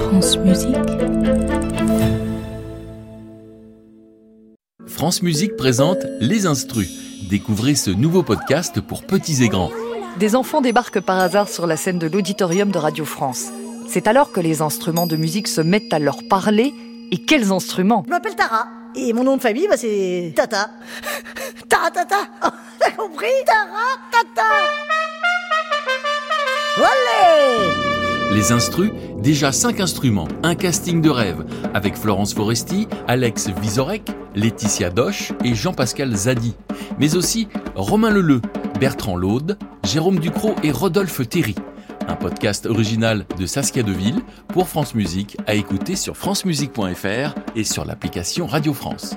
France Musique. France Musique présente Les Instrus. Découvrez ce nouveau podcast pour petits et grands. Des enfants débarquent par hasard sur la scène de l'auditorium de Radio France. C'est alors que les instruments de musique se mettent à leur parler. Et quels instruments? Je m'appelle Tara. Et mon nom de famille, bah, c'est Tata. Tara Tata oh, T'as compris? Tara Tata Les Instrus, déjà 5 instruments, un casting de rêve, avec Florence Foresti, Alex Vizorek, Laetitia Doche et Jean-Pascal Zadi. Mais aussi Romain Leleu, Bertrand Laude, Jérôme Ducrot et Rodolphe Terry. Un podcast original de Saskia Deville pour France Musique à écouter sur francemusique.fr et sur l'application Radio France.